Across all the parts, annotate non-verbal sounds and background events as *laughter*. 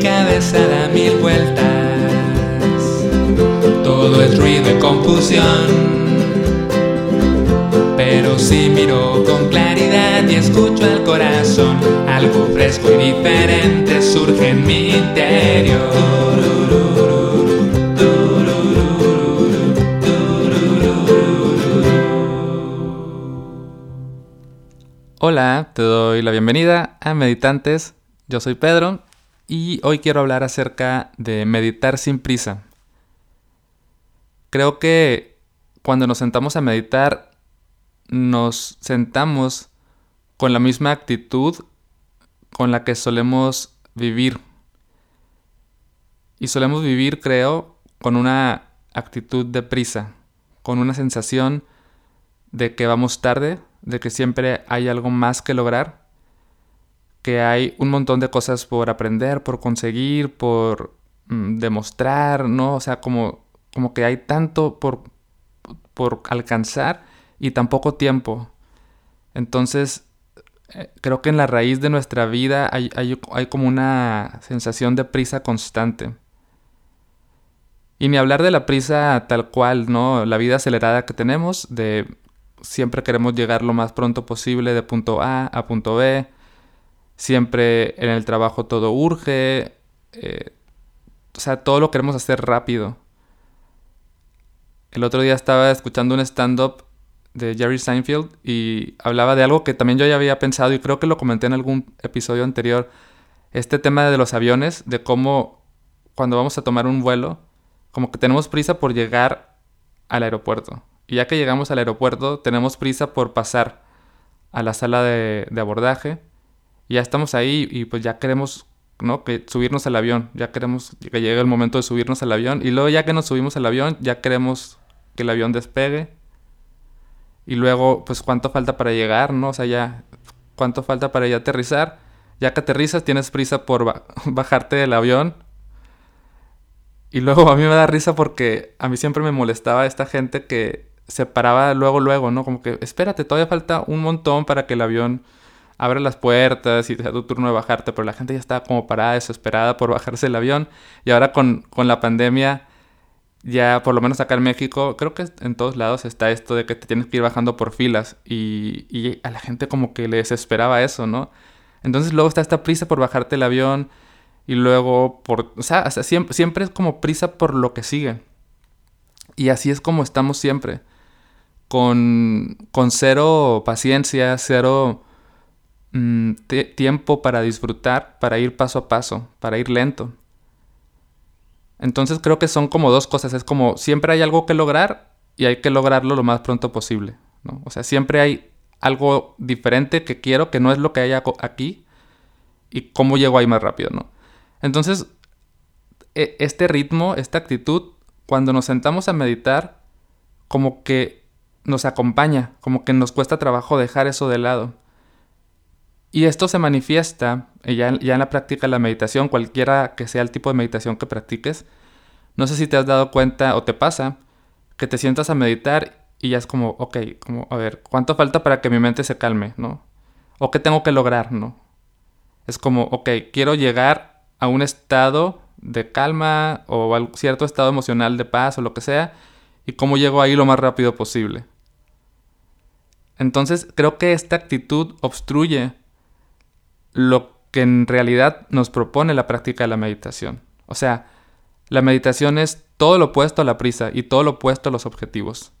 cabeza da mil vueltas. Todo es ruido y confusión. Pero si miro con claridad y escucho al corazón, algo fresco y diferente surge en mi interior. Hola, te doy la bienvenida a Meditantes. Yo soy Pedro y hoy quiero hablar acerca de meditar sin prisa. Creo que cuando nos sentamos a meditar, nos sentamos con la misma actitud con la que solemos vivir. Y solemos vivir, creo, con una actitud de prisa, con una sensación de que vamos tarde, de que siempre hay algo más que lograr, que hay un montón de cosas por aprender, por conseguir, por mm, demostrar, ¿no? O sea, como, como que hay tanto por, por alcanzar y tan poco tiempo. Entonces, eh, creo que en la raíz de nuestra vida hay, hay, hay como una sensación de prisa constante. Y ni hablar de la prisa tal cual, ¿no? La vida acelerada que tenemos, de siempre queremos llegar lo más pronto posible de punto A a punto B. Siempre en el trabajo todo urge. Eh, o sea, todo lo queremos hacer rápido. El otro día estaba escuchando un stand-up de Jerry Seinfeld y hablaba de algo que también yo ya había pensado y creo que lo comenté en algún episodio anterior. Este tema de los aviones, de cómo cuando vamos a tomar un vuelo, como que tenemos prisa por llegar al aeropuerto. Y ya que llegamos al aeropuerto, tenemos prisa por pasar a la sala de, abordaje. Ya estamos ahí y pues ya queremos, ¿no? Que subirnos al avión. Ya queremos que llegue el momento de subirnos al avión. Y luego ya que nos subimos al avión, ya queremos que el avión despegue. Y luego, pues cuánto falta para llegar, ¿no? O sea, ya, cuánto falta para ya aterrizar. Ya que aterrizas, tienes prisa por *laughs* bajarte del avión y luego a mí me da risa porque a mí siempre me molestaba esta gente que se paraba luego, luego, ¿no? Como que, espérate, todavía falta un montón para que el avión abra las puertas y sea tu turno de bajarte, pero la gente ya estaba como parada, desesperada por bajarse el avión. Y ahora con, con la pandemia, ya por lo menos acá en México, creo que en todos lados está esto de que te tienes que ir bajando por filas y, y a la gente como que le desesperaba eso, ¿no? Entonces luego está esta prisa por bajarte el avión y luego por, o sea, siempre, siempre es como prisa por lo que sigue. Y así es como estamos siempre con, cero paciencia, cero mm, tiempo para disfrutar, para ir paso a paso, para ir lento. Entonces creo que son como dos cosas. Es como siempre hay algo que lograr y hay que lograrlo lo más pronto posible. ¿no? O sea, siempre hay algo diferente que quiero, que no es lo que hay aquí, y cómo llego ahí más rápido, ¿no? Entonces, e, este ritmo, esta actitud, cuando nos sentamos a meditar, como que nos acompaña, como que nos cuesta trabajo dejar eso de lado. Y esto se manifiesta ya, ya en la práctica de la meditación, cualquiera que sea el tipo de meditación que practiques. No sé si te has dado cuenta o te pasa que te sientas a meditar y ya es como, ok, como, a ver, ¿cuánto falta para que mi mente se calme, no? ¿O qué tengo que lograr, no? Es como, ok, quiero llegar a un estado de calma o a cierto estado emocional de paz o lo que sea, y cómo llego ahí lo más rápido posible. Entonces creo que esta actitud obstruye lo que en realidad nos propone la práctica de la meditación. O sea, la meditación es todo lo opuesto a la prisa y todo lo opuesto a los objetivos.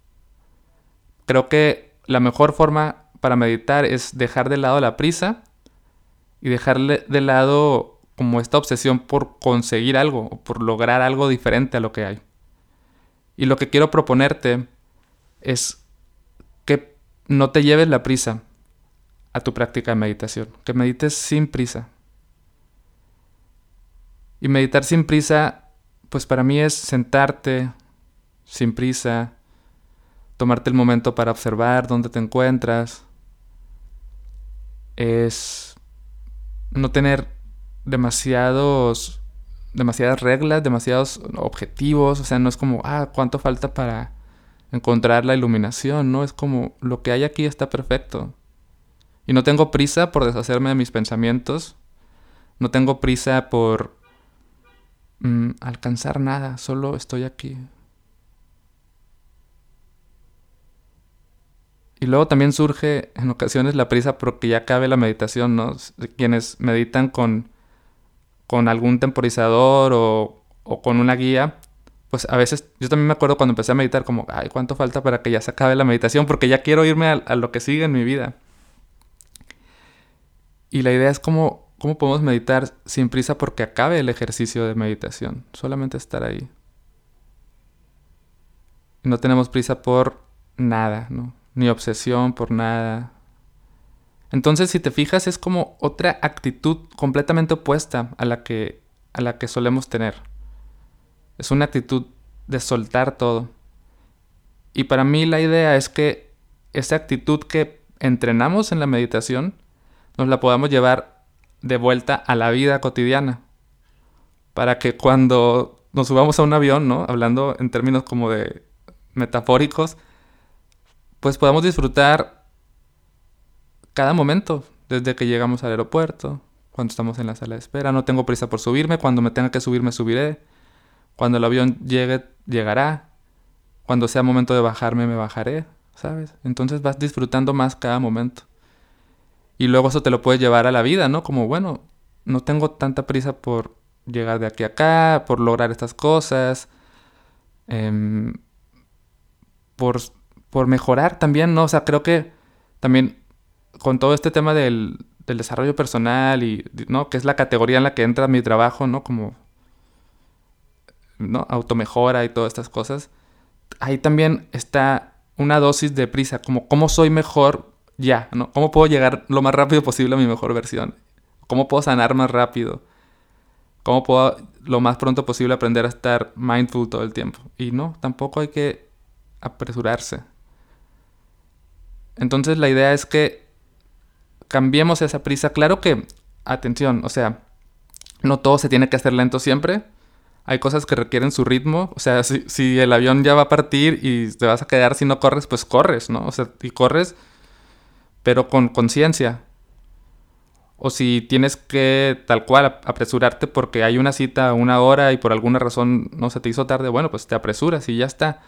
Creo que la mejor forma para meditar es dejar de lado la prisa y dejar de lado como esta obsesión por conseguir algo o por lograr algo diferente a lo que hay. Y lo que quiero proponerte es no te lleves la prisa a tu práctica de meditación, que medites sin prisa. Y meditar sin prisa, pues para mí es sentarte sin prisa, tomarte el momento para observar dónde te encuentras, es no tener demasiados demasiadas reglas, demasiados objetivos, o sea, no es como, ah, ¿cuánto falta para encontrar la iluminación, ¿no? Es como lo que hay aquí está perfecto. Y no tengo prisa por deshacerme de mis pensamientos. No tengo prisa por mm, alcanzar nada, solo estoy aquí. Y luego también surge en ocasiones la prisa porque ya cabe la meditación, ¿no? Quienes meditan con, con algún temporizador o, o con una guía, pues a veces, yo también me acuerdo cuando empecé a meditar como, ay, ¿cuánto falta para que ya se acabe la meditación? Porque ya quiero irme a, lo que sigue en mi vida. Y la idea es cómo, cómo podemos meditar sin prisa porque acabe el ejercicio de meditación, solamente estar ahí. No tenemos prisa por nada, ¿no? ni obsesión por nada. Entonces, si te fijas, es como otra actitud completamente opuesta a la que, a la que solemos tener. Es una actitud de soltar todo. Y para mí la idea es que esa actitud que entrenamos en la meditación nos la podamos llevar de vuelta a la vida cotidiana. Para que cuando nos subamos a un avión, ¿no? Hablando en términos como de metafóricos, pues podamos disfrutar cada momento, desde que llegamos al aeropuerto, cuando estamos en la sala de espera, no tengo prisa por subirme, cuando me tenga que subir me subiré, cuando el avión llegue, llegará, cuando sea momento de bajarme me bajaré, ¿sabes? Entonces vas disfrutando más cada momento. Y luego eso te lo puedes llevar a la vida, ¿no? Como, bueno, no tengo tanta prisa por llegar de aquí a acá, por lograr estas cosas, em, por por mejorar también, ¿no? O sea, creo que también con todo este tema del, desarrollo personal y, ¿no? Que es la categoría en la que entra mi trabajo, ¿no? Como, ¿no? Automejora y todas estas cosas. Ahí también está una dosis de prisa, como cómo soy mejor ya, ¿no? ¿Cómo puedo llegar lo más rápido posible a mi mejor versión? ¿Cómo puedo sanar más rápido? ¿Cómo puedo lo más pronto posible aprender a estar mindful todo el tiempo? Y no, tampoco hay que apresurarse. Entonces la idea es que cambiemos esa prisa. Claro que, atención, o sea, no todo se tiene que hacer lento siempre. Hay cosas que requieren su ritmo. O sea, si, el avión ya va a partir y te vas a quedar si no corres, pues corres, ¿no? O sea, y corres, pero con conciencia. O si tienes que tal cual apresurarte porque hay una cita a una hora y por alguna razón no se te hizo tarde, bueno, pues te apresuras y ya está.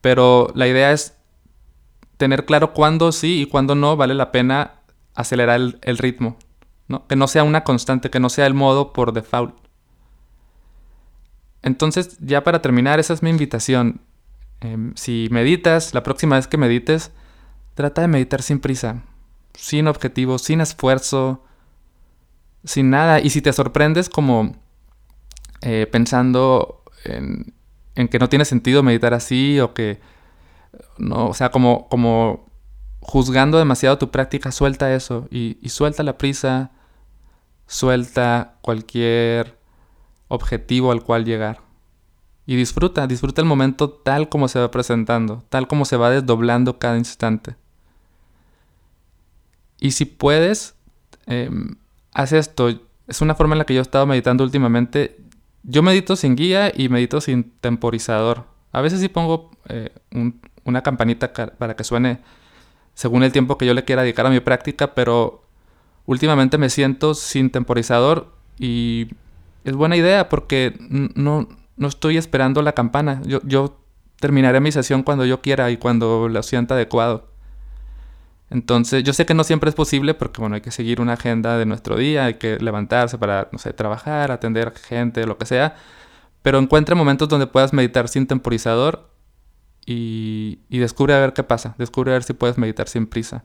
Pero la idea es tener claro cuándo sí y cuándo no vale la pena acelerar el, ritmo. ¿no? Que no sea una constante, que no sea el modo por default. Entonces, ya para terminar, esa es mi invitación. Em, si meditas, la próxima vez que medites, trata de meditar sin prisa, sin objetivo, sin esfuerzo, sin nada. Y si te sorprendes como eh, pensando en, que no tiene sentido meditar así o que no, o sea, como, como juzgando demasiado tu práctica, suelta eso y suelta la prisa, suelta cualquier objetivo al cual llegar. Y disfruta, disfruta el momento tal como se va presentando, tal como se va desdoblando cada instante. Y si puedes, eh, haz esto. Es una forma en la que yo he estado meditando últimamente. Yo medito sin guía y medito sin temporizador. A veces sí pongo eh, un, una campanita para que suene según el tiempo que yo le quiera dedicar a mi práctica, pero últimamente me siento sin temporizador y es buena idea porque no, no estoy esperando la campana. Yo, yo terminaré mi sesión cuando yo quiera y cuando lo sienta adecuado. Entonces, yo sé que no siempre es posible porque, bueno, hay que seguir una agenda de nuestro día, hay que levantarse para, no sé, trabajar, atender gente, lo que sea. Pero encuentra momentos donde puedas meditar sin temporizador y, descubre a ver qué pasa, descubre a ver si puedes meditar sin prisa.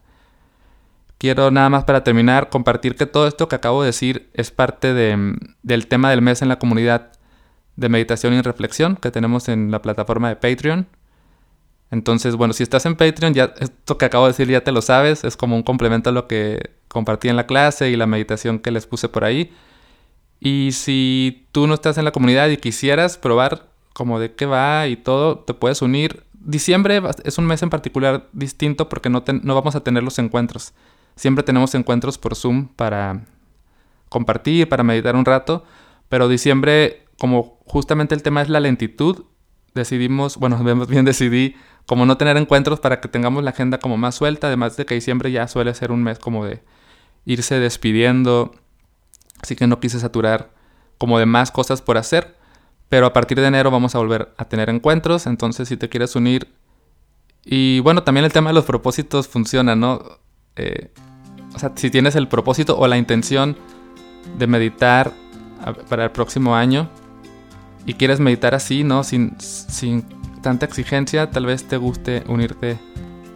Quiero nada más para terminar compartir que todo esto que acabo de decir es parte del tema del mes en la comunidad de meditación y reflexión que tenemos en la plataforma de Patreon. Entonces, bueno, si estás en Patreon, ya esto que acabo de decir ya te lo sabes, es como un complemento a lo que compartí en la clase y la meditación que les puse por ahí. Y si tú no estás en la comunidad y quisieras probar como de qué va y todo, te puedes unir diciembre es un mes en particular distinto porque no, no vamos a tener los encuentros. Siempre tenemos encuentros por Zoom para compartir, para meditar un rato, pero diciembre, como justamente el tema es la lentitud, decidimos, bueno, *laughs* bien decidí como no tener encuentros para que tengamos la agenda como más suelta, además de que diciembre ya suele ser un mes como de irse despidiendo, así que no quise saturar como de más cosas por hacer. Pero a partir de enero vamos a volver a tener encuentros, entonces si te quieres unir... Y bueno, también el tema de los propósitos funciona, ¿no? Eh, o sea, si tienes el propósito o la intención de meditar para el próximo año y quieres meditar así, ¿no? Sin, sin tanta exigencia, tal vez te guste unirte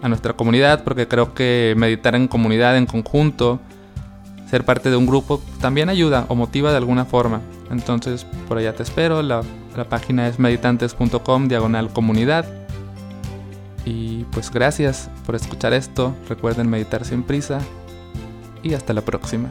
a nuestra comunidad porque creo que meditar en comunidad, en conjunto, ser parte de un grupo también ayuda o motiva de alguna forma. Entonces por allá te espero, la, la página es meditantes.com diagonal comunidad. Y pues gracias por escuchar esto, recuerden meditar sin prisa y hasta la próxima.